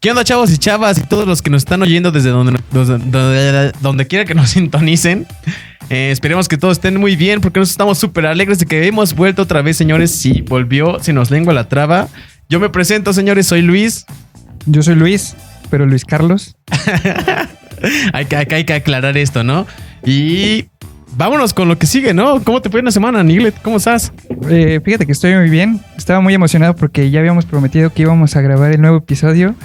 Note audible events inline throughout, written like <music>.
¿Qué onda, chavos y chavas y todos los que nos están oyendo desde donde, donde, donde quiera que nos <laughs> sintonicen? Eh, esperemos que todos estén muy bien porque nos estamos súper alegres de que hemos vuelto otra vez, señores. Sí, volvió, se nos lengua la traba. Yo me presento, señores, soy Luis. Yo soy Luis, pero Luis Carlos. <laughs> hay, que, hay, que, aclarar esto, ¿no? Y vámonos con lo que sigue, ¿no? ¿Cómo te fue una semana, Niglet? ¿Cómo estás? Eh, fíjate que estoy muy bien. Estaba muy emocionado porque ya habíamos prometido que íbamos a grabar el nuevo episodio.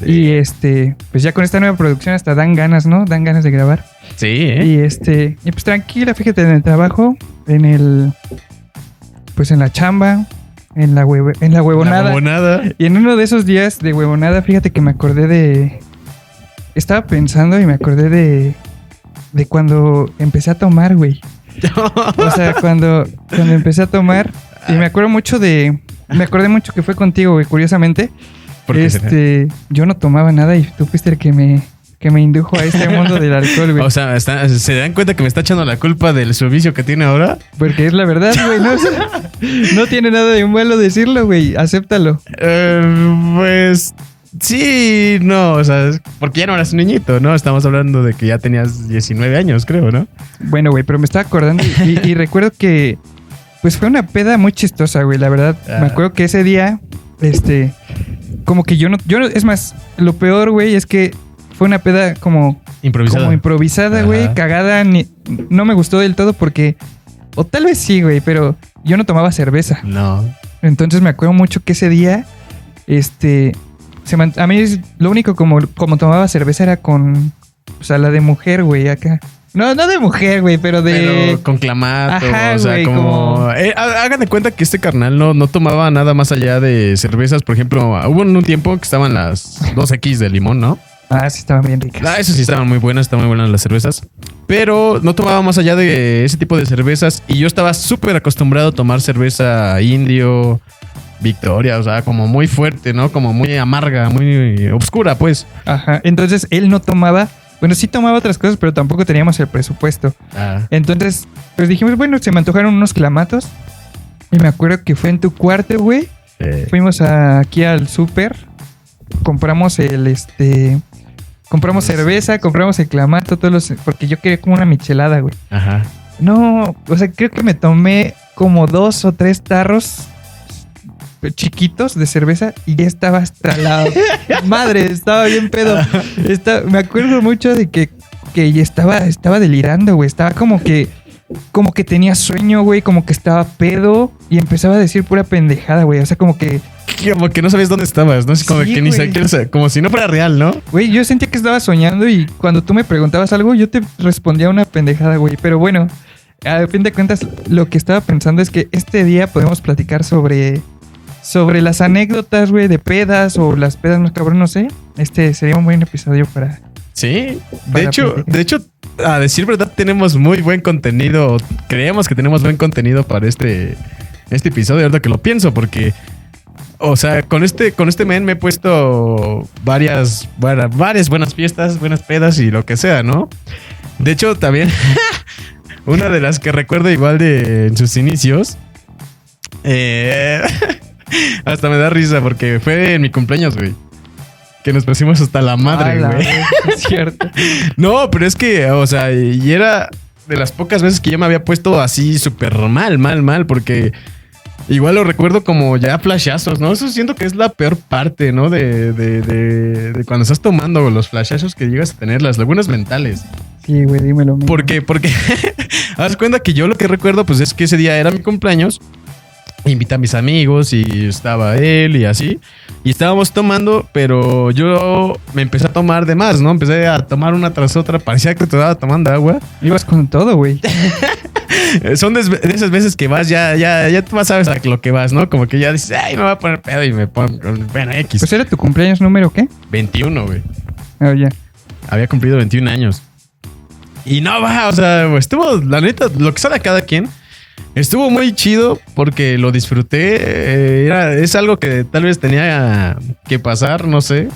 Y este, pues ya con esta nueva producción hasta dan ganas, ¿no? Dan ganas de grabar. Sí, ¿eh? Y este, y pues tranquila, fíjate, en el trabajo, en el, pues en la chamba, en la, en la huevonada. huevonada. Y en uno de esos días de huevonada, fíjate que me acordé de, estaba pensando y me acordé de, de cuando empecé a tomar, güey. <laughs> o sea, cuando, cuando empecé a tomar, y me acuerdo mucho de, me acordé mucho que fue contigo, güey, curiosamente este, yo no tomaba nada y tú fuiste el que me, que me indujo a este mundo del alcohol, güey. <laughs> O sea, ¿se dan cuenta que me está echando la culpa del servicio que tiene ahora? Porque es la verdad, güey. No, <laughs> tiene nada de malo decirlo, güey. Acéptalo. Eh, pues sí, no, o sea, porque ya no eras un niñito, ¿no? Estamos hablando de que ya tenías 19 años, creo, ¿no? Bueno, güey, pero me estaba acordando y, recuerdo que, pues fue una peda muy chistosa, güey. La verdad, me ah. acuerdo que ese día, este, como que yo no, yo es más, lo peor, güey, es que fue una peda como improvisada, como improvisada, güey, cagada, no me gustó del todo porque, o tal vez sí, güey, pero yo no tomaba cerveza. No. Entonces me acuerdo mucho que ese día, este, se a mí lo único como, como tomaba cerveza era con, o sea, la de mujer, güey, acá. No, no de mujer, güey, pero de. Pero con clamato. o sea, como. Eh, hagan de cuenta que este carnal no, no tomaba nada más allá de cervezas. Por ejemplo, hubo en un tiempo que estaban las 2X de limón, ¿no? Ah, sí, estaban bien ricas. Ah, eso sí, estaban muy buenas, estaban muy buenas las cervezas. Pero no tomaba más allá de ese tipo de cervezas. Y yo estaba súper acostumbrado a tomar cerveza indio, Victoria, o sea, como muy fuerte, ¿no? Como muy amarga, muy oscura, pues. Ajá. Entonces él no tomaba bueno, sí tomaba otras cosas, pero tampoco teníamos el presupuesto. Ah. Entonces, pues dijimos, bueno, se me antojaron unos clamatos. Y me acuerdo que fue en tu cuarto, güey. Fuimos aquí al súper. Compramos el, este... Compramos cerveza, compramos el clamato, todos los... Porque yo quería como una michelada, güey. Ajá. No, o sea, creo que me tomé como dos o tres tarros chiquitos de cerveza y ya estaba hasta la <laughs> madre, estaba bien pedo. me acuerdo mucho de que, que estaba, estaba delirando, güey. Estaba como que, como que tenía sueño, güey, como que estaba pedo y empezaba a decir pura pendejada, güey. O sea, como que. Como que no sabías dónde estabas, ¿no? Como que ni siquiera, como si no fuera real, ¿no? Güey, yo sentía que estaba soñando y cuando tú me preguntabas algo, yo te respondía una pendejada, güey. Pero bueno, a fin de cuentas, lo que estaba pensando es que este día podemos platicar sobre sobre las anécdotas, güey, de pedas o las pedas más cabrón, no sé. Este sería un buen episodio para. Sí, de hecho, de hecho, a decir verdad, tenemos muy buen contenido. Creemos que tenemos buen contenido para este, este episodio, ahorita que lo pienso, porque. O sea, con este, con este men me he puesto varias, varias buenas fiestas, buenas pedas y lo que sea, ¿no? De hecho, también <laughs> una de las que recuerdo igual de en sus inicios. Eh, <laughs> <laughs> hasta me da risa porque fue en mi cumpleaños, güey. Que nos pusimos hasta la madre, güey. <laughs> Es cierto. no, pero es que, o sea, y era de las pocas veces que yo me había puesto así súper mal, mal, mal, porque igual lo recuerdo como ya flashazos, ¿no? Eso siento que es la peor parte, ¿no? De, de, de, de cuando estás tomando los flashazos que llegas a tener, las lagunas mentales. Sí, güey, dímelo. ¿Por qué? Porque, <laughs> haz cuenta que yo lo que recuerdo, pues es que ese día era mi cumpleaños invité a mis amigos y estaba él y así. Y estábamos tomando, pero yo me empecé a tomar de más, ¿no? Empecé a tomar una tras otra. Parecía que te estaba tomando agua. Ibas con todo, güey. <laughs> Son de, esas veces que vas, ya, ya, ya tú sabes a lo que vas, ¿no? Como que ya dices, ay, me voy a poner pedo y me pongo, bueno, X. ¿Pues era tu cumpleaños número qué? 21, güey. Oh, ya. Había cumplido 21 años. Y no, va, o sea, estuvo, la neta, lo que sale a cada quien Estuvo muy chido porque lo disfruté. Eh, era, es algo que tal vez tenía que pasar, no sé.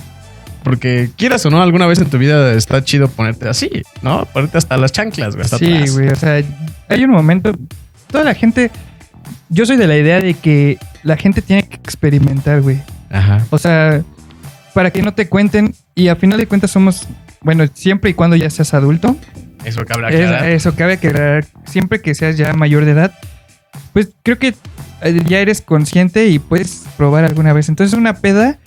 Porque quieras o no, alguna vez en tu vida está chido ponerte así, ¿no? Ponerte hasta las chanclas, güey. sí, güey. O sea, hay un momento. Toda la gente. Yo soy de la idea de que la gente tiene que experimentar, güey. Ajá. O sea, para que no te cuenten y a final de cuentas somos, bueno, siempre y cuando ya seas adulto. Eso cabe aclarar. eso cabe aclarar. Siempre que seas ya mayor de edad, pues creo que eh, ya eres consciente y puedes probar alguna vez. Entonces una peda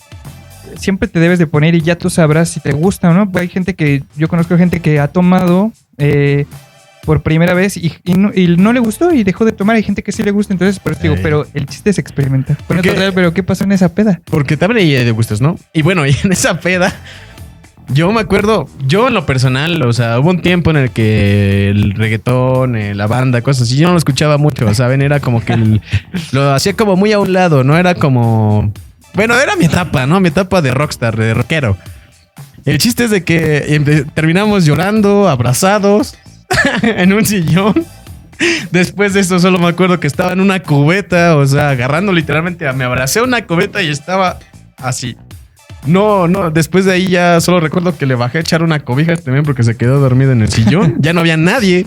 siempre te debes de poner y ya tú sabrás si te gusta o no. Hay gente que, yo conozco gente que ha tomado eh, por primera vez y, no, le gustó y dejó de tomar. Hay gente que sí le gusta, entonces, pero digo, pero el chiste es experimentar. pero ¿qué pasó en esa peda? Porque te abre de gustos, ¿no? Y bueno, y en esa peda, yo me acuerdo, yo en lo personal, o sea, hubo un tiempo en el que el reggaetón, eh, la banda, cosas así, yo no lo escuchaba mucho, ¿saben? Era como que <laughs> lo hacía como muy a un lado, ¿no? Era como... Bueno, era mi etapa, ¿no? Mi etapa de rockstar, de rockero. El chiste es de que terminamos llorando, abrazados, <laughs> en un sillón. Después de eso solo me acuerdo que estaba en una cubeta, o sea, agarrando literalmente, me abracé a una cubeta y estaba así. No, no, después de ahí ya solo recuerdo que le bajé a echar una cobija también porque se quedó dormido en el sillón. <laughs> Ya no había nadie.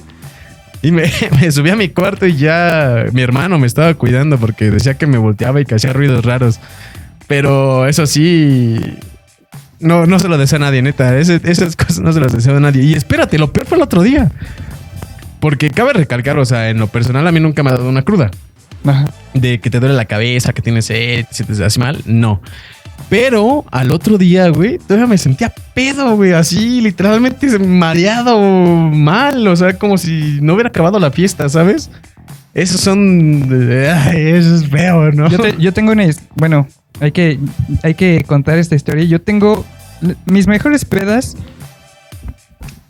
Y me, <laughs> me, subí a mi cuarto y ya mi hermano me estaba cuidando porque decía que me volteaba y que hacía ruidos raros. Pero eso sí, no, no se lo deseo a nadie, neta. esas cosas no se las deseo a nadie. Y espérate, lo peor fue el otro día. Porque cabe recalcar, o sea, en lo personal a mí nunca me ha dado una cruda. Ajá. De que te duele la cabeza, que tienes sed, si te hace mal. No. Pero al otro día, güey, todavía me sentía pedo, güey, así, literalmente mareado, mal, o sea, como si no hubiera acabado la fiesta, ¿sabes? Esos son. eso es feo, ¿no? Yo, tengo una. Bueno, hay que, hay que contar esta historia. Yo tengo mis mejores pedas.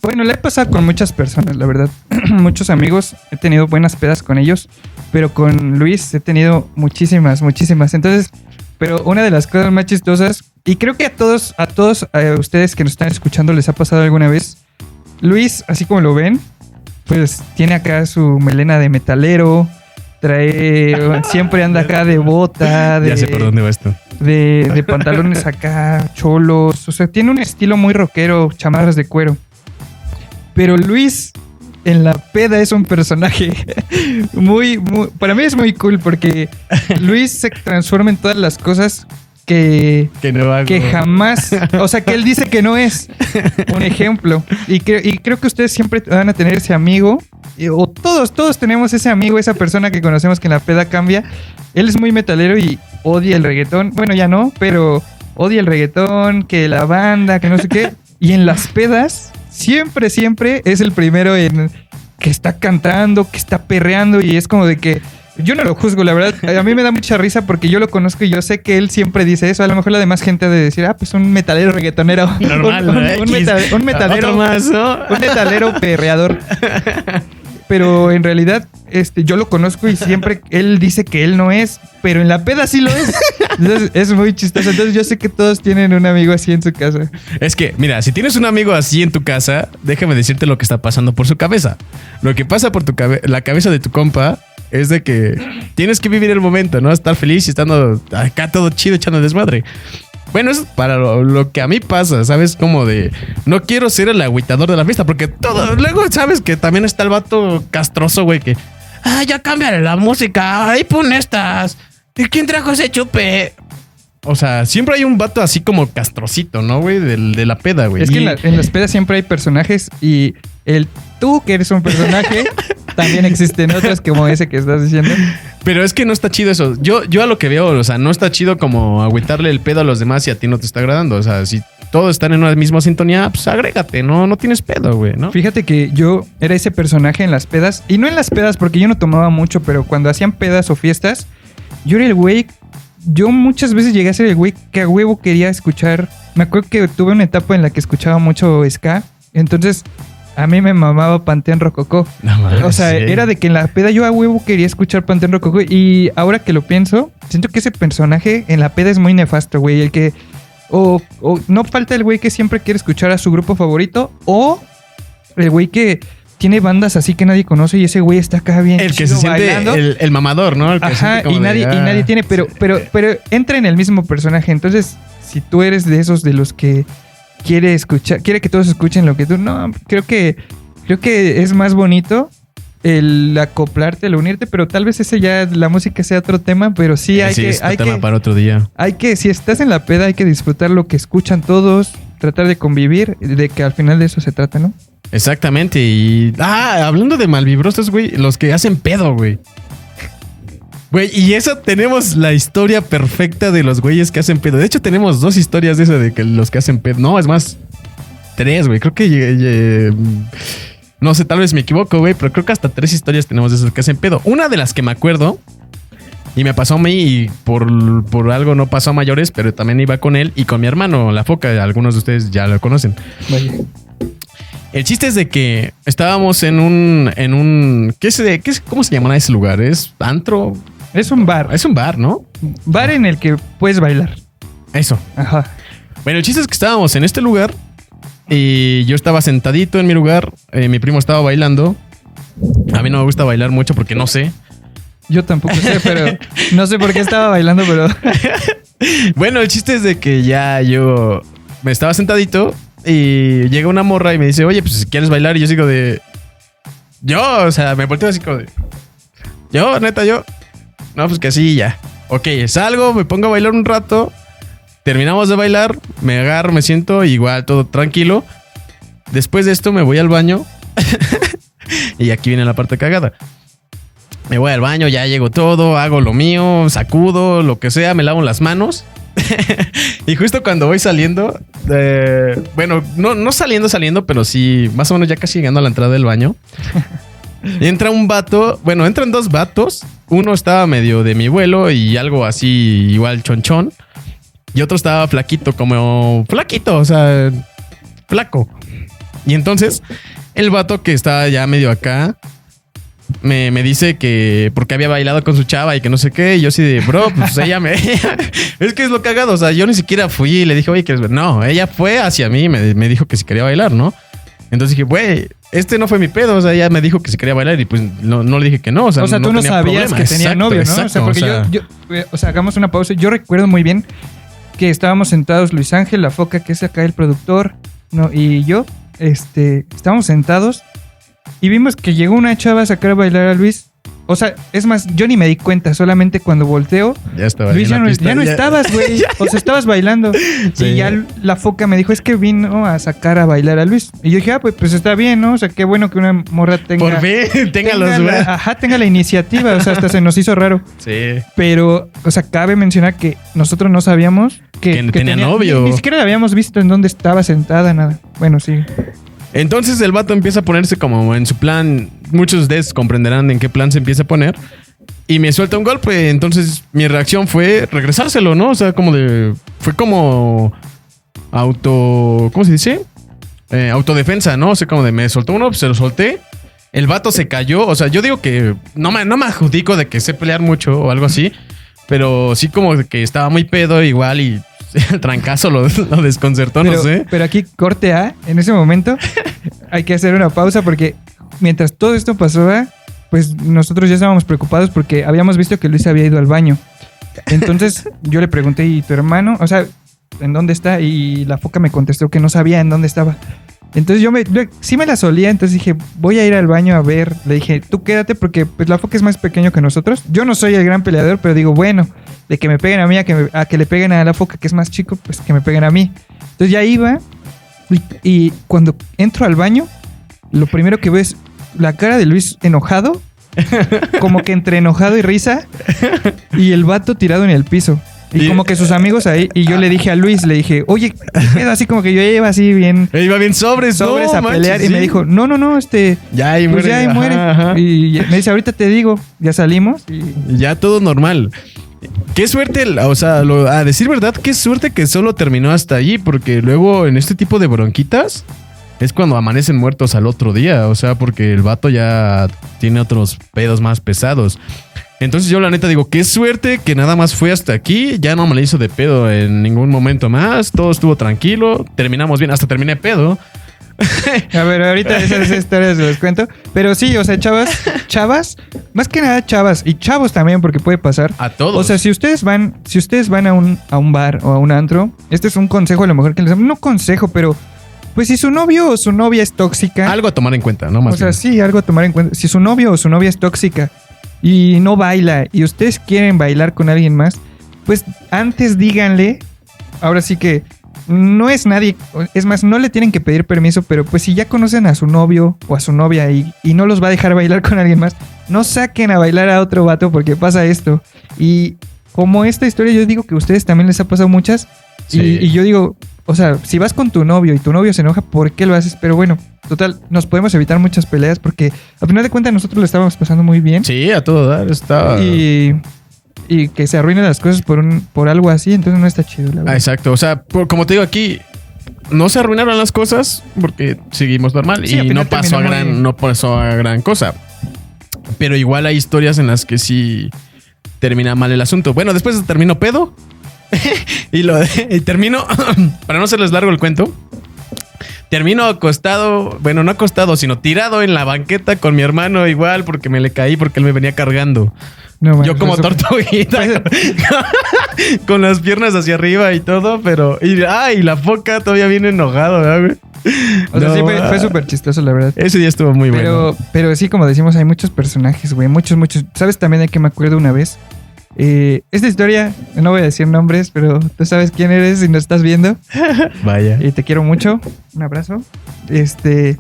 Bueno, la he pasado con muchas personas, la verdad. <clears throat> Muchos amigos, he tenido buenas pedas con ellos, pero con Luis he tenido muchísimas, muchísimas. Entonces, pero una de las cosas más chistosas, y creo que a todos, a todos a ustedes que nos están escuchando les ha pasado alguna vez, Luis, así como lo ven, pues tiene acá su melena de metalero, trae, siempre anda acá de bota, de, ya sé por dónde va esto. De, pantalones acá, cholos, o sea, tiene un estilo muy rockero, chamarras de cuero. Pero Luis en la peda es un personaje <laughs> muy, muy, para mí es muy cool porque Luis se transforma en todas las cosas que, que, jamás, o sea, que él dice que no es un ejemplo. Y, y creo que ustedes siempre van a tener ese amigo, o todos, todos tenemos ese amigo, esa persona que conocemos que en la peda cambia. Él es muy metalero y odia el reggaetón. Bueno, ya no, pero odia el reggaetón, que la banda, que no sé qué. Y en las pedas, siempre, siempre es el primero en que está cantando, que está perreando y es como de que yo no lo juzgo, la verdad. A mí me da mucha risa porque yo lo conozco y yo sé que él siempre dice eso. A lo mejor la demás gente ha de decir, ah, pues un metalero reggaetonero. Normal, <laughs> un, un, un metalero. más, ¿no? Un metalero perreador. <laughs> Pero en realidad, este, yo lo conozco y siempre <laughs> él dice que él no es, pero en la peda sí lo es. Entonces es muy chistoso. Entonces yo sé que todos tienen un amigo así en su casa. Es que, mira, si tienes un amigo así en tu casa, déjame decirte lo que está pasando por su cabeza. Lo que pasa por tu la cabeza de tu compa es de que tienes que vivir el momento, ¿no? Estar feliz y estando acá todo chido echando desmadre. Bueno, es para lo, que a mí pasa, ¿sabes? Como de no quiero ser el agüitador de la fiesta, porque todo. Luego, ¿sabes? Que también está el vato castroso, güey, que. Ah, ya cámbiale la música. Ahí pon estas. ¿Y quién trajo ese chupe? O sea, siempre hay un vato así como castrocito, ¿no, güey? De, de la peda, güey. Es que en, las pedas siempre hay personajes y el tú que eres un personaje, <laughs> también existen otras como ese que estás diciendo. Pero es que no está chido eso. Yo, yo a lo que veo, o sea, no está chido como agüitarle el pedo a los demás y a ti no te está agradando. O sea, si todos están en una misma sintonía, pues agrégate, no, no tienes pedo, güey, ¿no? Fíjate que yo era ese personaje en las pedas, y no en las pedas porque yo no tomaba mucho, pero cuando hacían pedas o fiestas, yo era el güey yo muchas veces llegué a ser el güey que a huevo quería escuchar. Me acuerdo que tuve una etapa en la que escuchaba mucho ska. Entonces, a mí me mamaba Panteón Rococó. o sea, era de que en la peda yo a huevo quería escuchar Panteón Rococó. Y ahora que lo pienso, siento que ese personaje en la peda es muy nefasto, güey. El que. O, o no falta el güey que siempre quiere escuchar a su grupo favorito. O el güey que tiene bandas así que nadie conoce y ese güey está acá bien. El que se siente el, mamador, ¿no? Ajá, y nadie, y nadie ah, tiene, pero, pero, pero entra en el mismo personaje. Entonces, si tú eres de esos de los que quiere escuchar, quiere que todos escuchen lo que tú, no, creo que, creo que es más bonito el acoplarte, el unirte, pero tal vez ese ya la música sea otro tema, pero sí hay sí, que, es hay tema que, para otro día. hay que, si estás en la peda, hay que disfrutar lo que escuchan todos, tratar de convivir, de que al final de eso se trata, ¿no? Exactamente. Y. Ah, hablando de malvibrosos, güey. Los que hacen pedo, güey. Güey, y eso tenemos la historia perfecta de los güeyes que hacen pedo. De hecho, tenemos dos historias de eso de que los que hacen pedo. No, es más, tres, güey. Creo que. eh, eh, no sé, tal vez me equivoco, güey, pero creo que hasta tres historias tenemos de esos que hacen pedo. Una de las que me acuerdo, y me pasó a mí, y por, por algo no pasó a mayores, pero también iba con él y con mi hermano, la foca. Algunos de ustedes ya lo conocen. Vaya. El chiste es de que estábamos en un. en un. ¿Qué es, de- qué es- ¿Cómo se llamará ese lugar? ¿Es antro? Es un bar, Es un bar, ¿no? bar en el que puedes bailar. Eso. Ajá. Bueno, el chiste es que estábamos en este lugar. Y yo estaba sentadito en mi lugar. eh, mi primo estaba bailando. A mí no me gusta bailar mucho porque no sé. Yo tampoco sé, pero <laughs> no sé por qué estaba bailando, pero <laughs> Bueno, el chiste es de que ya yo me estaba sentadito y llega una morra y me dice, oye, pues si quieres bailar, y yo sigo de. Yo, o sea, me volteo así como de. Yo, neta, yo. No, pues que así ya. Ok, salgo, me pongo a bailar un rato. Terminamos de bailar, me agarro, me siento igual, todo tranquilo. Después de esto me voy al baño. <laughs> y aquí viene la parte cagada. Me voy al baño, ya llego todo, hago lo mío, sacudo, lo que sea, me lavo las manos. <laughs> y justo cuando voy saliendo, eh, bueno, no, no saliendo, saliendo, pero sí, más o menos ya casi llegando a la entrada del baño. Entra un vato, bueno, entran dos vatos. Uno estaba medio de mi vuelo y algo así, igual chonchón. Y otro estaba flaquito, como flaquito, o sea, flaco. Y entonces, el vato que estaba ya medio acá, me, me dice que porque había bailado con su chava y que no sé qué. Y yo así de, bro, pues ella me. <laughs> es que es lo cagado. O sea, yo ni siquiera fui y le dije, oye, ¿quieres ver? No, ella fue hacia mí y me, me dijo que si quería bailar, ¿no? Entonces dije, güey, este no fue mi pedo. O sea, ella me dijo que si quería bailar y pues no, no le dije que no. O sea, O sea, tú no tenía sabías problema. que tenía Exacto, novio, ¿no? exacto, o sea, porque o sea, yo, yo- eh, o sea, hagamos una pausa. Yo recuerdo muy bien que estábamos sentados Luis Ángel, la foca que es acá el productor, no, y yo, este, estábamos sentados y vimos que llegó una chava a sacar a bailar a Luis. O sea, es más, yo ni me di cuenta, solamente cuando volteo, Ya estaba. Luis, ya no, pista, ya no estabas, güey. <laughs> O sea, estabas bailando. <laughs> Sí. Y ya la foca me dijo, es que vino a sacar a bailar a Luis. Y yo dije, ah, pues, pues está bien, ¿no? O sea, qué bueno que una morra tenga... Por fin, <laughs> tenga los la, ajá, tenga la iniciativa. O sea, hasta se nos hizo raro. Sí. Pero, o sea, cabe mencionar que nosotros no sabíamos que, Que tenía novio. Ni, ni siquiera la habíamos visto en dónde estaba sentada, nada. Bueno, sí. Entonces el vato empieza a ponerse como en su plan. Muchos de ustedes comprenderán en qué plan se empieza a poner. Y me suelta un golpe. Entonces mi reacción fue regresárselo, ¿no? O sea, como de. Fue como. Auto. ¿Cómo se dice? Eh, autodefensa, ¿no? O sea, como de me soltó uno, pues se lo solté. El vato se cayó. O sea, yo digo que. No me, no me adjudico de que sé pelear mucho o algo así. Pero sí como que estaba muy pedo igual y <laughs> el trancazo lo, lo desconcertó, Pero, no sé. pero aquí, corte A, en ese momento, <laughs> hay que hacer una pausa porque mientras todo esto pasaba, pues nosotros ya estábamos preocupados porque habíamos visto que Luis había ido al baño. Entonces <laughs> yo le pregunté, ¿y tu hermano? O sea, ¿en dónde está? Y la foca me contestó que no sabía en dónde estaba. Entonces yo me, yo sí me la solía, entonces dije, voy a ir al baño a ver. Le dije, tú quédate porque pues la foca es más pequeño que nosotros. Yo no soy el gran peleador, pero digo, bueno, de que me peguen a mí a que, me- a que le peguen a la foca que es más chico, pues que me peguen a mí. Entonces ya iba y, y cuando entro al baño, lo primero que veo es la cara de Luis enojado, como que entre enojado y risa, y el vato tirado en el piso. Y Y- como que sus amigos ahí, y yo le dije a Luis, le dije, oye, ¿qué así como que yo iba así bien Eh, Iba bien sobres, sobres no, a manches, pelear, y me dijo, no, no, no, este, Ya ahí pues muere. ya ahí ajá, muere. ajá. Y me dice, ahorita te digo, ya salimos. Y Ya todo normal. Qué suerte, o sea, a decir verdad, qué suerte que solo terminó hasta allí, porque luego en este tipo de bronquitas es cuando amanecen muertos al otro día, o sea, porque el vato ya tiene otros pedos más pesados. Entonces yo la neta digo, qué suerte que nada más fue hasta aquí, ya no me le hizo de pedo en ningún momento más, todo estuvo tranquilo, terminamos bien, hasta terminé pedo. <laughs> A ver, ahorita esas <laughs> historias se las cuento. Pero sí, o sea, chavas, chavas, más que nada chavas y chavos también, porque puede pasar. A todos. O sea, si ustedes van, si ustedes van a un, a un bar o a un antro, este es un consejo a lo mejor que les no consejo, pero pues si su novio o su novia es tóxica. Algo a tomar en cuenta, ¿no? Más o sea, sí, algo a tomar en cuenta. Si su novio o su novia es tóxica y no baila y ustedes quieren bailar con alguien más, pues antes díganle, ahora sí que no es nadie, es más, no le tienen que pedir permiso, pero pues si ya conocen a su novio o a su novia y, y no los va a dejar bailar con alguien más, no saquen a bailar a otro vato porque pasa esto. Y como esta historia, yo digo que a ustedes también les ha pasado muchas. Y, yo digo, o sea, si vas con tu novio y tu novio se enoja, ¿por qué lo haces? Pero bueno, total, nos podemos evitar muchas peleas porque a final de cuentas nosotros lo estábamos pasando muy bien. Sí, a todo dar, estaba. Y, y que se arruinen las cosas por, un, por algo así, entonces no está chido, la verdad. Ah, exacto, o sea, como te digo aquí, no se arruinaron las cosas porque seguimos normal y no pasó, a gran, no pasó a gran cosa. Pero igual hay historias en las que sí termina mal el asunto. Bueno, después termino pedo <laughs> y lo y termino, <coughs> para no serles largo el cuento, termino acostado, bueno, no acostado, sino tirado en la banqueta con mi hermano igual porque me le caí porque él me venía cargando. Yo como tortuguita <laughs> <laughs> con las piernas hacia arriba y todo, pero y, ah, y la foca todavía viene enojado, ¿verdad, O sea, sí fue, súper chistoso, la verdad. Ese día estuvo muy bueno. Pero sí, como decimos, hay muchos personajes, güey. Muchos, muchos. ¿Sabes también de que me acuerdo una vez? Eh, esta historia, no voy a decir nombres, pero tú sabes quién eres y nos estás viendo. <laughs> Vaya. Y te quiero mucho. Un abrazo. Este.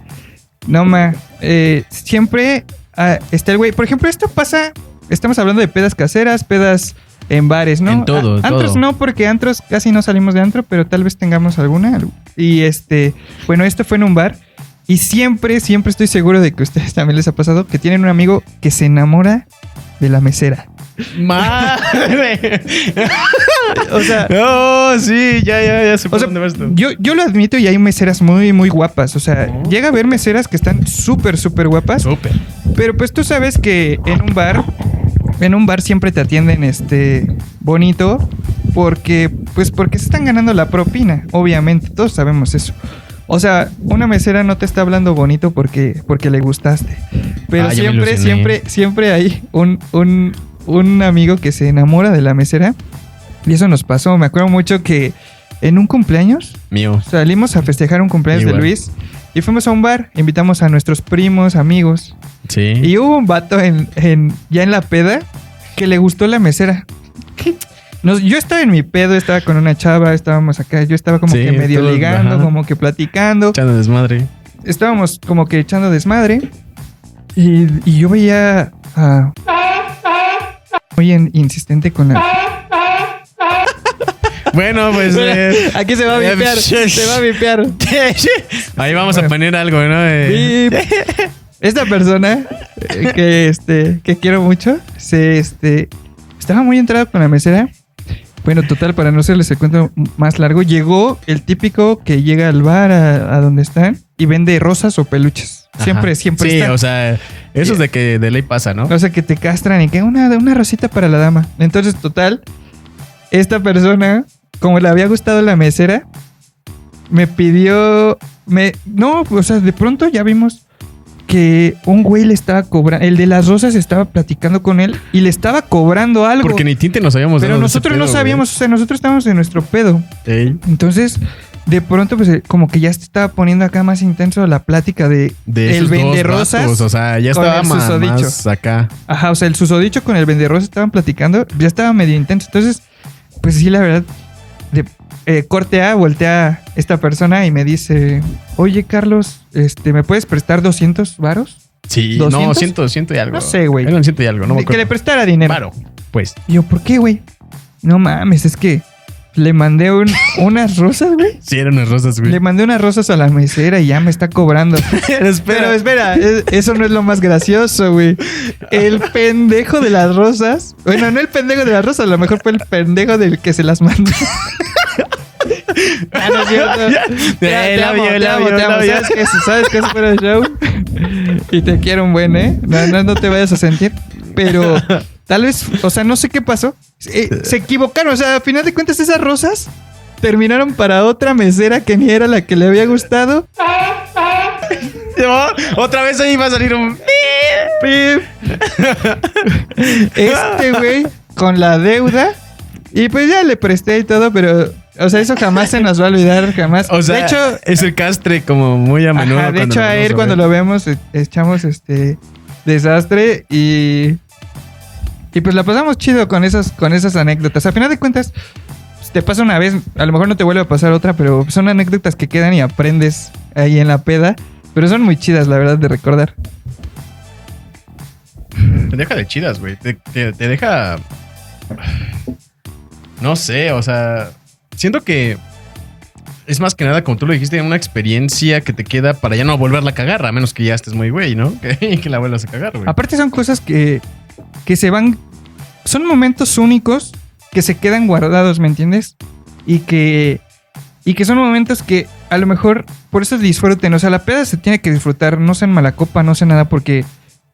No, ma. Eh, siempre ah, está el güey. Por ejemplo, esto pasa. Estamos hablando de pedas caseras, pedas en bares, ¿no? En todo. antros no, porque antros casi no salimos de antro, pero tal vez tengamos alguna. Y este. Bueno, esto fue en un bar. Y siempre, siempre estoy seguro de que a ustedes también les ha pasado que tienen un amigo que se enamora de la mesera. Madre. o sea. Oh, sí, ya, ya, ya se o sea, Yo, yo lo admito y hay meseras muy, muy guapas. O sea, llega a haber meseras que están súper, súper guapas. Súper. Pero pues tú sabes que en un bar, en un bar siempre te atienden este bonito. Porque, pues porque se están ganando la propina. Obviamente, todos sabemos eso. O sea, una mesera no te está hablando bonito porque, porque le gustaste. Pero ah, siempre, siempre, siempre hay un, un, un amigo que se enamora de la mesera. Y eso nos pasó. Me acuerdo mucho que en un cumpleaños. Mío. Salimos a festejar un cumpleaños de Luis. Y fuimos a un bar. Invitamos a nuestros primos, amigos. Sí. Y hubo un vato en, en, ya en la peda que le gustó la mesera. yo estaba en mi pedo, estaba con una chava, estábamos acá, yo estaba como que medio ligando, como que platicando. Echando desmadre. Estábamos como que echando desmadre. Y, y yo veía a muy insistente con la... <laughs> Bueno, pues. Eh, aquí se va a vipear. <laughs> se va a vipear. <laughs> Ahí vamos a poner algo, ¿no? Esta persona eh, que, este, que quiero mucho, se, este, estaba muy entrado con la mesera. Bueno, total, para no hacerles el cuento más largo, llegó el típico que llega al bar a, donde están y vende rosas o peluches. Siempre, siempre. Sí, o sea, eso es de que de ley pasa, ¿no? O sea, que te castran y que una, una rosita para la dama. Entonces, total, esta persona, como le había gustado la mesera, me pidió. Me, no, o sea, de pronto ya vimos que un güey le estaba cobrando, el de las rosas estaba platicando con él y le estaba cobrando algo. Porque ni tinte nos habíamos Pero nosotros no sabíamos, o sea, nosotros estábamos en nuestro pedo. Entonces, de pronto, pues eh, como que ya se estaba poniendo acá más intenso la plática de, de el vende rosas. O sea, ya estaba más, más, acá. Ajá, o sea, el susodicho con el vende rosas estaban platicando, ya estaba medio intenso. Entonces, pues sí, la verdad, de, eh, corte A, voltea esta persona y me dice, oye Carlos, este, ¿me puedes prestar 200 varos? Sí, no, 100, 100 y algo. No sé, güey. Era 100 y algo, no me Que le prestara dinero. Varo, pues. Y yo, ¿por qué, güey? No mames, es que le mandé unas rosas, güey. Sí, eran unas rosas, güey. Le mandé unas rosas a la mesera y ya me está cobrando. <laughs> Pero espera, eso no es lo más gracioso, güey. El pendejo de las rosas. Bueno, no el pendejo de las rosas, a lo mejor fue el pendejo del que se las mandó. <laughs> ah, no es. <laughs> Te, te amo, te amo, te amo. ¿Sabes ¿Sabes qué es fuera show? Y te quiero un buen, ¿eh? No, no, no te vayas a sentir. Pero Tal vez, o sea, no sé qué pasó. Eh, se equivocaron. O sea, a final de cuentas, esas rosas terminaron para otra mesera que ni era la que le había gustado. Otra vez ahí va a salir un. <laughs> Este güey, con la deuda. Y pues ya le presté y todo, pero O sea, eso jamás se nos va a olvidar, jamás. O sea, de hecho, es el castre como muy a menudo. de hecho, a él cuando lo vemos, e, echamos este desastre y. Y pues la pasamos chido con esas, con esas anécdotas. A final de cuentas, pues, te pasa una vez, a lo mejor no te vuelve a pasar otra, pero son anécdotas que quedan y aprendes ahí en la peda. Pero son muy chidas, la verdad, de recordar. Te deja de chidas, güey. Te, te deja. No sé, o sea. Siento que es más que nada, como tú lo dijiste, una experiencia que te queda para ya no volverla a cagar, a menos que ya estés muy güey, ¿no? <laughs> Que, que la vuelvas a cagar, güey. Aparte son cosas que, que se van... Son momentos únicos que se quedan guardados, ¿me entiendes? Y que... Y que son momentos que a lo mejor por eso disfruten. O sea, la peda se tiene que disfrutar, no sea en mala copa, no sea nada, porque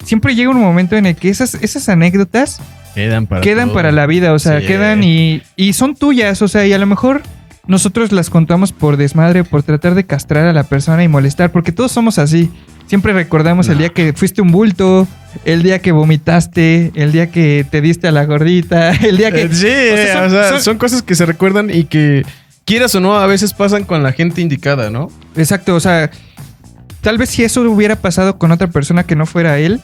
siempre llega un momento en el que esas, esas anécdotas quedan para, quedan para la vida. O sea, quedan y, y son tuyas. O sea, y a lo mejor nosotros las contamos por desmadre, por tratar de castrar a la persona y molestar, porque todos somos así. Siempre recordamos el día que fuiste un bulto, el día que vomitaste, el día que te diste a la gordita, <laughs> el día que... Sí, o sea, son, cosas que se recuerdan y que, quieras o no, a veces pasan con la gente indicada, ¿no? Exacto, o sea, tal vez si eso hubiera pasado con otra persona que no fuera él,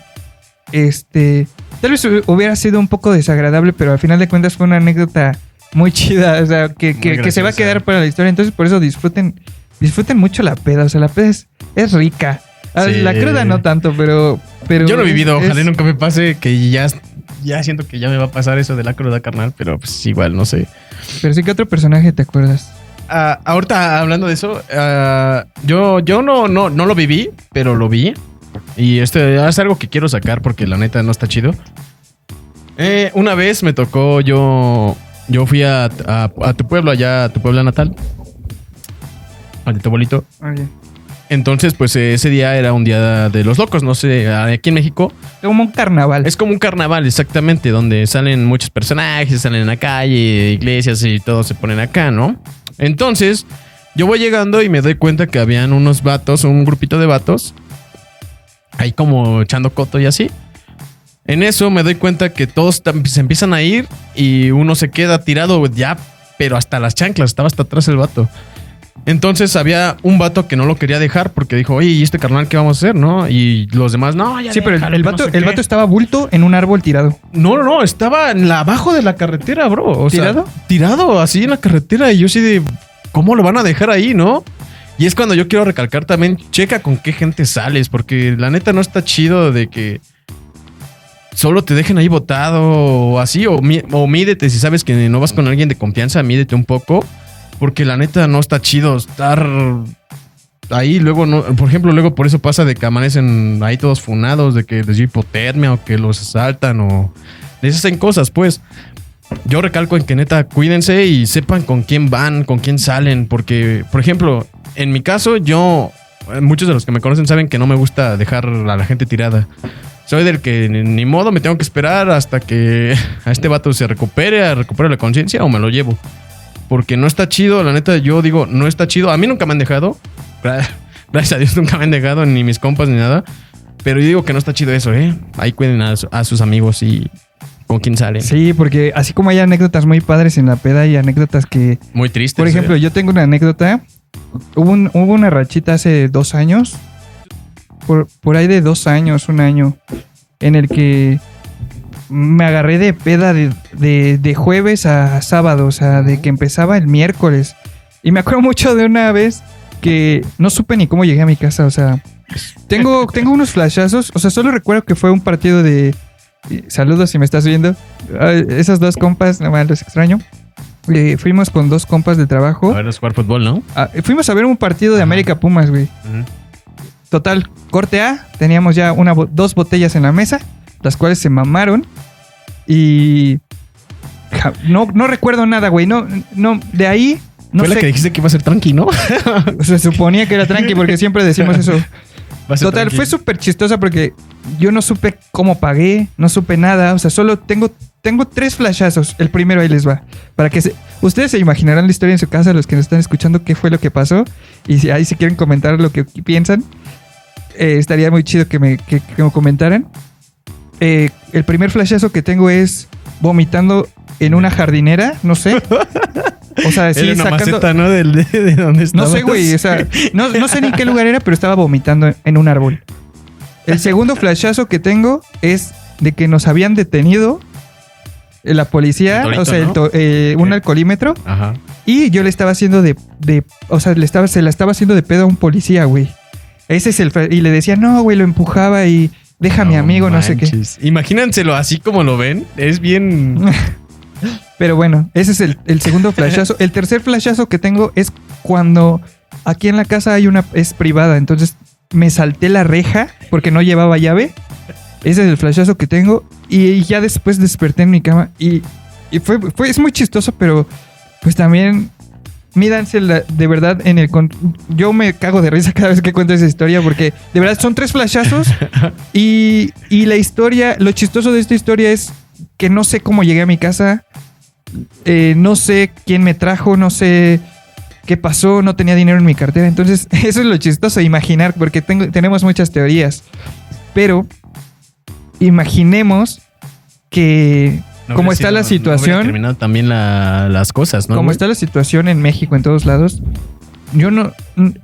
este, tal vez hubiera sido un poco desagradable, pero al final de cuentas fue una anécdota muy <laughs> chida, o sea, que, que, se va a quedar para la historia. Entonces, por eso disfruten, disfruten mucho la peda. O sea, la peda es, rica. Ah, la cruda no tanto, pero, pero. Yo lo he vivido, ojalá nunca me pase que ya, ya siento que ya me va a pasar eso de la cruda carnal, pero pues igual, no sé. Pero sí que otro personaje te acuerdas. Ah, ahorita hablando de eso, ah, yo, yo no, no, no lo viví, pero lo vi. Y este es algo que quiero sacar porque la neta no está chido. Eh, una vez me tocó yo yo fui a, tu pueblo, allá a tu pueblo natal. Al de tu abuelito. Ah, Entonces, pues ese día era un día de los locos, no sé, aquí en México. Es como un carnaval. Es como un carnaval, exactamente, donde salen muchos personajes, salen en la calle, iglesias y todos se ponen acá, ¿no? Entonces, yo voy llegando y me doy cuenta que habían unos vatos, un grupito de vatos, ahí como echando coto y así. En eso me doy cuenta que todos se empiezan a ir y uno se queda tirado ya, pero hasta las chanclas, estaba hasta atrás el vato. Entonces había un vato que no lo quería dejar porque dijo, oye, ¿y este carnal qué vamos a hacer? ¿No? Y los demás, no, ya. Sí, pero el, vato, el vato estaba bulto en un árbol tirado. No, no, no, estaba en la, abajo de la carretera, bro. ¿Tirado? tirado así en la carretera. Y yo sí de, ¿cómo lo van a dejar ahí, no? Y es cuando yo quiero recalcar también, checa con qué gente sales, porque la neta no está chido de que solo te dejen ahí botado o así, o, o mídete si sabes que no vas con alguien de confianza, mídete un poco, porque la neta no está chido estar ahí, luego no, por ejemplo, luego por eso pasa de que amanecen ahí todos funados, de que les dio hipotermia o que los asaltan o les hacen cosas, pues. Yo recalco en que neta cuídense y sepan con quién van, con quién salen, porque, por ejemplo, en mi caso, yo, muchos de los que me conocen saben que no me gusta dejar a la gente tirada. Soy del que ni modo me tengo que esperar hasta que <laughs> a este vato se recupere, recupere la conciencia o me lo llevo. Porque no está chido, la neta, yo digo, no está chido. A mí nunca me han dejado. <laughs> Gracias a Dios nunca me han dejado, ni mis compas ni nada. Pero yo digo que no está chido eso, ¿eh? Ahí cuiden a, sus amigos y con quién sale. Sí, porque así como hay anécdotas muy padres en la peda, hay anécdotas que. Muy tristes. Por ejemplo, ¿eh? yo tengo una anécdota. Hubo, hubo una rachita hace dos años por, ahí de dos años, un año, en el que me agarré de peda de, jueves a sábado, o sea, de que empezaba el miércoles. Y me acuerdo mucho de una vez que no supe ni cómo llegué a mi casa, o sea, tengo, tengo unos flashazos, o sea, solo recuerdo que fue un partido de... Saludos si me estás viendo. Esas dos compas, no los extraño. Eh, fuimos con dos compas de trabajo. A ver, jugar fútbol, ¿no? Ah, fuimos a ver un partido de América Pumas, güey. Total, corte A, teníamos ya una, dos botellas en la mesa, las cuales se mamaron. Y. No, no recuerdo nada, güey. No, no, de ahí. No Fue la que dijiste que iba a ser tranqui, ¿no? <laughs> se suponía que era tranqui porque siempre decimos eso. Total, fue súper chistosa porque yo no supe cómo pagué, no supe nada. O sea, solo tengo, tengo tres flashazos. El primero ahí les va. Para que ustedes se imaginarán la historia en su casa, los que nos están escuchando, qué fue lo que pasó. Y si ahí si quieren comentar lo que piensan. Eh, estaría muy chido que me, comentaran. Eh, el primer flashazo que tengo es vomitando en una jardinera, no sé. O sea, sí, Era una sacando. maceta, ¿no? Del- de, de donde No sé, güey. O sea, no, no sé ni qué lugar era, pero estaba vomitando en un árbol. El segundo flashazo que tengo es de que nos habían detenido eh, la policía, torito, o sea, el ¿no? to- eh, un alcoholímetro. Ajá. Y yo le estaba haciendo de, de- o sea, le estaba, se la estaba haciendo de pedo a un policía, güey. Ese es el, y le decía, no, güey, lo empujaba y deja a mi amigo, no sé qué. Imagínenselo así como lo ven. Es bien. <laughs> Pero bueno, ese es el, el segundo flashazo. <laughs> El tercer flashazo que tengo es cuando aquí en la casa hay una, es privada, entonces me salté la reja porque no llevaba llave. Ese es el flashazo que tengo. Y ya después desperté en mi cama y, y fue, fue, es muy chistoso, pero pues también mídanse la- de verdad en el... con- Yo me cago de risa <laughs> cada vez que cuento esa historia porque de verdad son tres flashazos <laughs> y, y la historia, lo chistoso de esta historia es que no sé cómo llegué a mi casa, eh, no sé quién me trajo, no sé qué pasó, no tenía dinero en mi cartera. Entonces, <laughs> eso es lo chistoso, imaginar, porque tengo, tenemos muchas teorías. Pero imaginemos que No como está sido- la no situación, terminado también la- las cosas, ¿no? como está la situación en México en todos lados, yo no,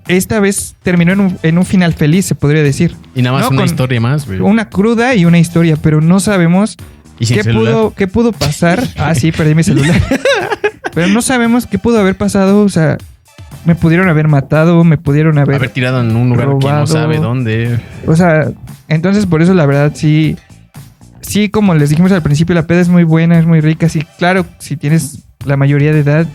esta vez terminó en un, en un final feliz, se podría decir. Y nada más no, una historia más, güey. Una cruda y una historia, pero no sabemos Y ¿Qué celular. pudo, ¿Qué pudo pasar? <laughs> Ah, sí, perdí mi celular. <laughs> Pero no sabemos qué pudo haber pasado. O sea, me pudieron haber matado, me pudieron haber. Haber tirado en un lugar que no sabe dónde. O sea, entonces por eso la verdad sí. Sí, como les dijimos al principio, la peda es muy buena, es muy rica. Sí, claro, si tienes la mayoría de edad.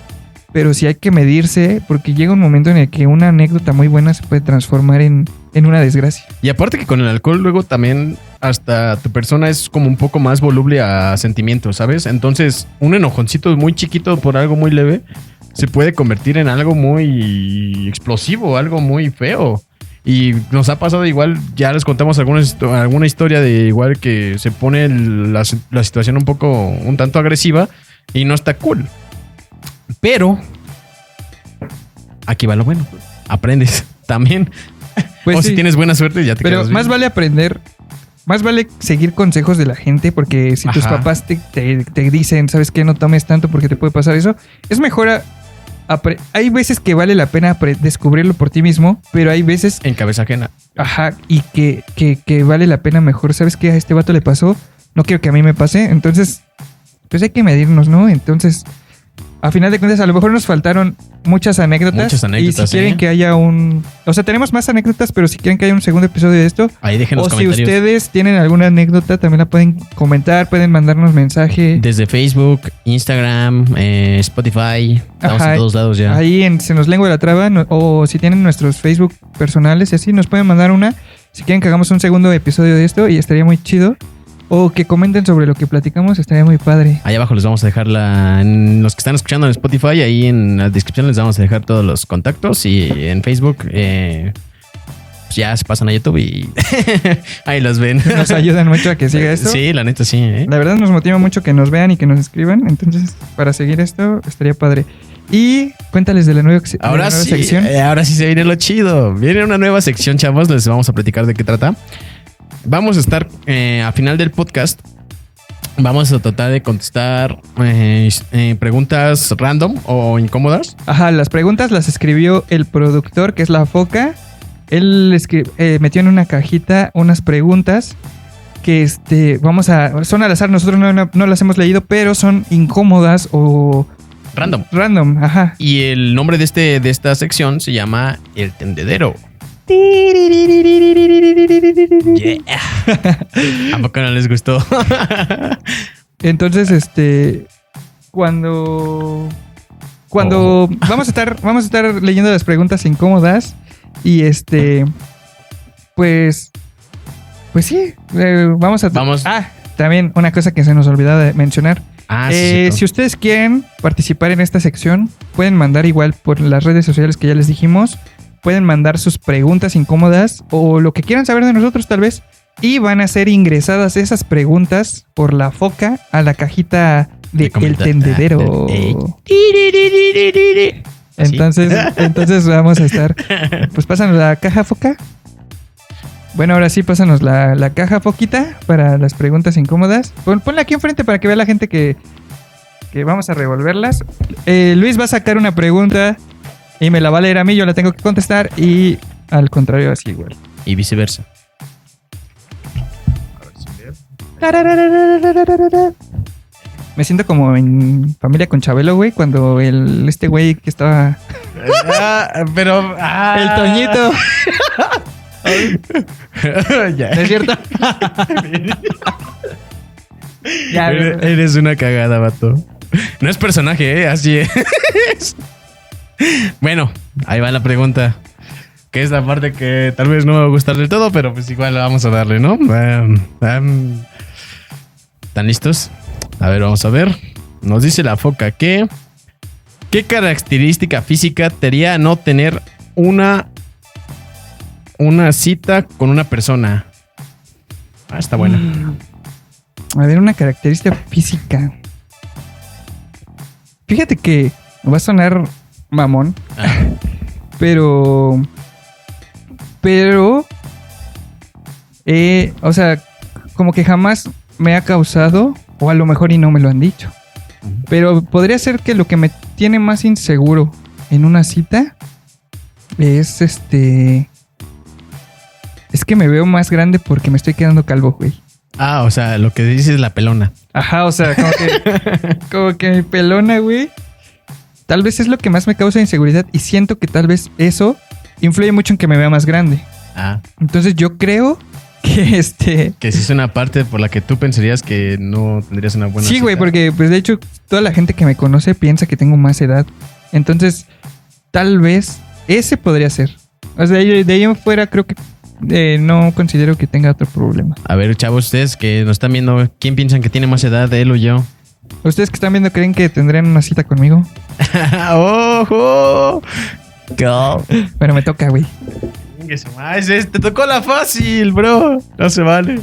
Pero sí hay que medirse porque llega un momento en el que una anécdota muy buena se puede transformar en, en una desgracia. Y aparte que con el alcohol luego también hasta tu persona es como un poco más voluble a sentimientos, ¿sabes? Entonces un enojoncito muy chiquito por algo muy leve se puede convertir en algo muy explosivo, algo muy feo. Y nos ha pasado igual, ya les contamos alguna, alguna historia de igual que se pone la, la situación un poco, un tanto agresiva y no está cool. Pero aquí va lo bueno, aprendes <laughs> también. Pues o sí. si tienes buena suerte ya te Pero quedas más vale aprender, más vale seguir consejos de la gente, porque si tus papás te, te- te dicen, ¿sabes qué? No tomes tanto porque te puede pasar eso. Es mejor. Hay veces que vale la pena descubrirlo por ti mismo, pero hay veces, En cabeza ajena. ajá, y que, que, que vale la pena mejor. ¿Sabes qué? A este vato le pasó, no quiero que a mí me pase. Entonces, pues hay que medirnos, ¿no? Entonces, a final de cuentas, a lo mejor nos faltaron muchas anécdotas. Muchas anécdotas, Y si quieren ¿eh? que haya un. O sea, tenemos más anécdotas, pero si quieren que haya un segundo episodio de esto, Ahí dejen los o si ustedes tienen alguna anécdota, también la pueden comentar, pueden mandarnos mensaje. Desde Facebook, Instagram, eh, Spotify. Estamos Ajá. en todos lados ya. Ahí en Se nos lengua la traba, no- o si tienen nuestros Facebook personales y así, nos pueden mandar una. Si quieren que hagamos un segundo episodio de esto, y estaría muy chido. O que comenten sobre lo que platicamos, estaría muy padre. Ahí abajo les vamos a dejar la. En los que están escuchando en Spotify, ahí en la descripción les vamos a dejar todos los contactos. Y en Facebook, eh, pues ya se pasan a YouTube y <laughs> ahí los ven. Nos ayudan mucho a que siga esto. Sí, la neta sí. ¿eh? La verdad nos motiva mucho que nos vean y que nos escriban. Entonces, para seguir esto, estaría padre. Y cuéntales de la nueva, de la Ahora nueva sí, sección. eh, ahora sí se viene lo chido. Viene una nueva sección, chavos. Les vamos a platicar de qué trata. Vamos a estar eh, a final del podcast. Vamos a tratar de contestar eh, eh, preguntas random o incómodas. Ajá, las preguntas las escribió el productor, que es la foca. Él eh, metió en una cajita unas preguntas que este, vamos a. Son al azar, nosotros no, no- no las hemos leído, pero son incómodas o Random. random. Ajá. Y el nombre de, este, de esta sección se llama El Tendedero. Yeah. <laughs> ¿A poco no les gustó? <laughs> Entonces, este. Cuando. Cuando Oh. vamos a estar. Vamos a estar leyendo las preguntas incómodas. Y este. Pues. Pues sí. eh, vamos a. Vamos. Ah, también una cosa que se nos olvidaba de mencionar. ah, sí, Eh, si ustedes quieren participar en esta sección, pueden mandar igual por las redes sociales que ya les dijimos. Pueden mandar sus preguntas incómodas o lo que quieran saber de nosotros, tal vez. Y van a ser ingresadas esas preguntas por la foca a la cajita de De El Tendedero. ah. Entonces, <laughs> entonces vamos a estar. Pues pásanos la caja foca. Bueno, ahora sí, pásanos la, la caja foquita para las preguntas incómodas. Pon- ponla aquí enfrente para que vea la gente que, que vamos a revolverlas. Eh, Luis va a sacar una pregunta y me la va a leer a mí, yo la tengo que contestar y al contrario así igual. Y viceversa. Me siento como en familia con Chabelo, güey, cuando el este güey que estaba Ah, pero. ah. el Toñito, <laughs> Ya. ¿no es cierto? ya. <laughs> Eres, eres una cagada, vato. No es personaje, ¿eh? Así es. <laughs> Bueno, ahí va la pregunta. Que es la parte que tal vez no me va a gustar del todo, pero pues igual vamos a darle, ¿no? ¿Están listos? A ver, vamos a ver. Nos dice la foca que. ¿Qué característica física te no tener una. Una cita con una persona? Ah, está buena. A ver, una característica física. Fíjate que va a sonar mamón, Ah, <laughs> pero. Pero. eh, o sea, como que jamás me ha causado, o a lo mejor y no me lo han dicho. Pero podría ser que lo que me tiene más inseguro en una cita es este. Es que me veo más grande porque me estoy quedando calvo, güey. Ah, o sea, lo que dices es la pelona. Ajá, o sea, como que, <laughs> como que mi pelona, güey. Tal vez es lo que más me causa inseguridad y siento que tal vez eso influye mucho en que me vea más grande. Ah, Entonces yo creo <laughs> que este... que si es una parte por la que tú pensarías que no tendrías una buena sí, güey, porque pues de hecho toda la gente que me conoce piensa que tengo más edad. Entonces, tal vez ese podría ser. O sea, de ahí en fuera creo que eh, no considero que tenga otro problema. A ver, chavos, ustedes que nos están viendo, ¿quién piensan que tiene más edad, él o yo? ¿Ustedes que están viendo creen que tendrían una cita conmigo? <laughs> ¡Ojo! Go. Bueno, me toca, güey. Te tocó la fácil, bro. No se vale.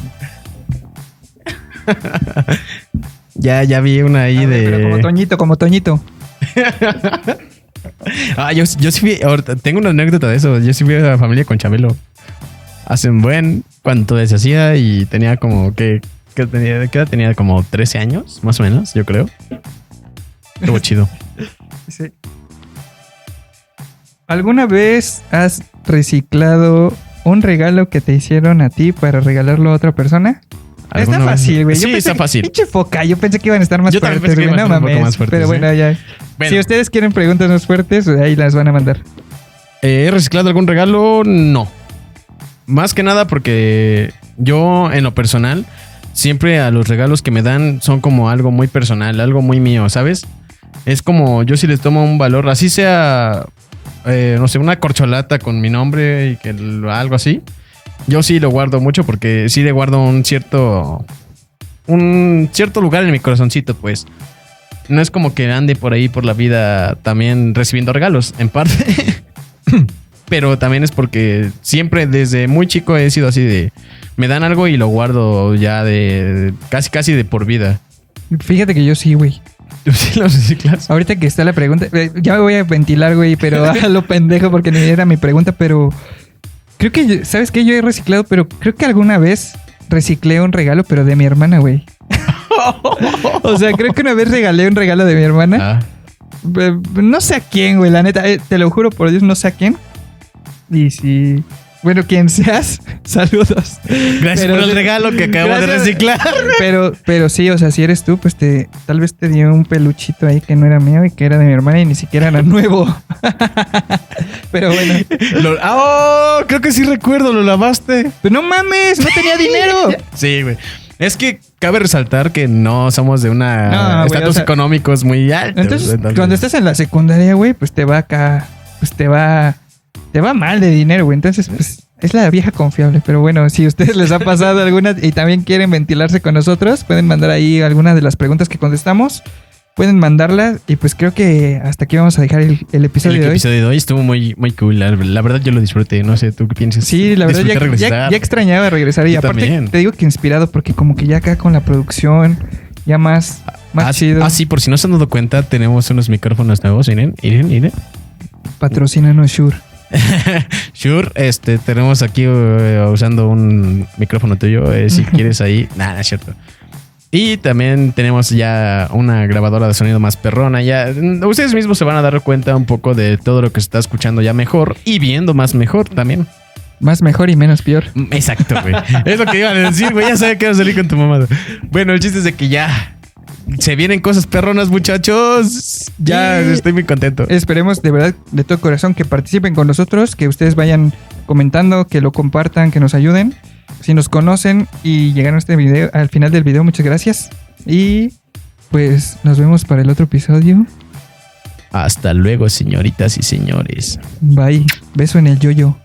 <laughs> ya, ya vi una ahí ver, pero como de. Toñito, como Toñito. <laughs> Ah, yo, yo sí ahorita tengo una anécdota de eso. Yo sí fui a la familia con Chabelo. Hace un buen. Cuando se hacía y tenía como que. que tenía, ¿Qué edad tenía? Como 13 años, más o menos, yo creo. Estuvo chido. Dice, ¿Alguna vez has reciclado un regalo que te hicieron a ti para regalarlo a otra persona? Está fácil, güey. Sí, pensé está fácil. Pinche foca. Yo pensé que iban a estar más Yo fuertes, pensé que güey. iban No a estar un poco mames. más fuertes, Pero bueno, ¿eh? ya. Bueno. Si ustedes quieren preguntas más fuertes, ahí las van a mandar. ¿He reciclado algún regalo? No. Más que nada porque yo, en lo personal, siempre a los regalos que me dan son como algo muy personal, algo muy mío, ¿sabes? Es como yo sí les tomo un valor, así sea, eh, no sé, una corcholata con mi nombre y que algo así. Yo sí lo guardo mucho porque sí le guardo un cierto, un cierto lugar en mi corazoncito, pues. No es como que ande por ahí por la vida también recibiendo regalos, en parte. <laughs> Pero también es porque siempre desde muy chico he sido así de... Me dan algo y lo guardo ya de... Casi, casi de por vida. Fíjate que yo sí, güey. ¿Tú <laughs> sí lo reciclas? Ahorita que está la pregunta, eh, ya me voy a ventilar, güey, pero <laughs> a lo pendejo porque ni era mi pregunta, pero creo que, ¿sabes qué? Yo he reciclado, pero creo que alguna vez reciclé un regalo, pero de mi hermana, güey. <laughs> o sea, creo que una vez regalé un regalo de mi hermana. Ah, Eh, No sé a quién, güey, la neta, eh, te lo juro por Dios, no sé a quién. Y si, bueno, quien seas, <laughs> saludos. gracias Pero por el regalo que acabo de reciclar. <laughs> Pero, pero sí, o sea, si eres tú, pues te, tal vez te dio un peluchito ahí que no era mío y que era de mi hermana y ni siquiera era nuevo. <laughs> pero bueno, Lo- ah, oh, creo que sí recuerdo, lo lavaste. pero no mames, no tenía dinero. Sí, güey. Es que cabe resaltar que no somos de una No, estatus o sea, económicos muy altos. Entonces, cuando estás en la secundaria, güey, pues te va acá, pues te va, te va mal de dinero, güey. Entonces, pues es la vieja confiable. Pero bueno, si a ustedes les ha pasado <laughs> alguna y también quieren ventilarse con nosotros, pueden mandar ahí algunas de las preguntas que contestamos. Pueden mandarlas y pues creo que hasta aquí vamos a dejar el, el episodio el de hoy. episodio de hoy estuvo muy, muy cool. La, la verdad, yo lo disfruté. No sé, ¿tú qué piensas? Sí, la verdad ya, ya, ya extrañaba regresar y Yo aparte también. te digo que inspirado porque como que ya acá con la producción ya más, más ah, chido. Ah, sí, por si no se han dado cuenta, tenemos unos micrófonos nuevos. Miren, miren, miren. Patrocínanos Shure. <laughs> Sure, este, tenemos aquí eh, usando un micrófono tuyo. eh, si <laughs> quieres ahí. Nada, es cierto. Y también tenemos ya una grabadora de sonido más perrona. Ya ustedes mismos se van a dar cuenta un poco de todo lo que se está escuchando ya mejor y viendo más mejor también. Más mejor y menos peor. Mm, exacto, güey. es lo que iba a decir, güey. Ya sabía que iba a salir con tu mamada. Bueno, el chiste es de que ya se vienen cosas perronas, muchachos. Ya estoy muy contento. Esperemos de verdad, de todo corazón, que participen con nosotros, que ustedes vayan comentando, que lo compartan, que nos ayuden. Si nos conocen y llegaron a este video, al final del video, muchas gracias. Y pues nos vemos para el otro episodio. Hasta luego, señoritas y señores. Bye. Beso en el yoyo.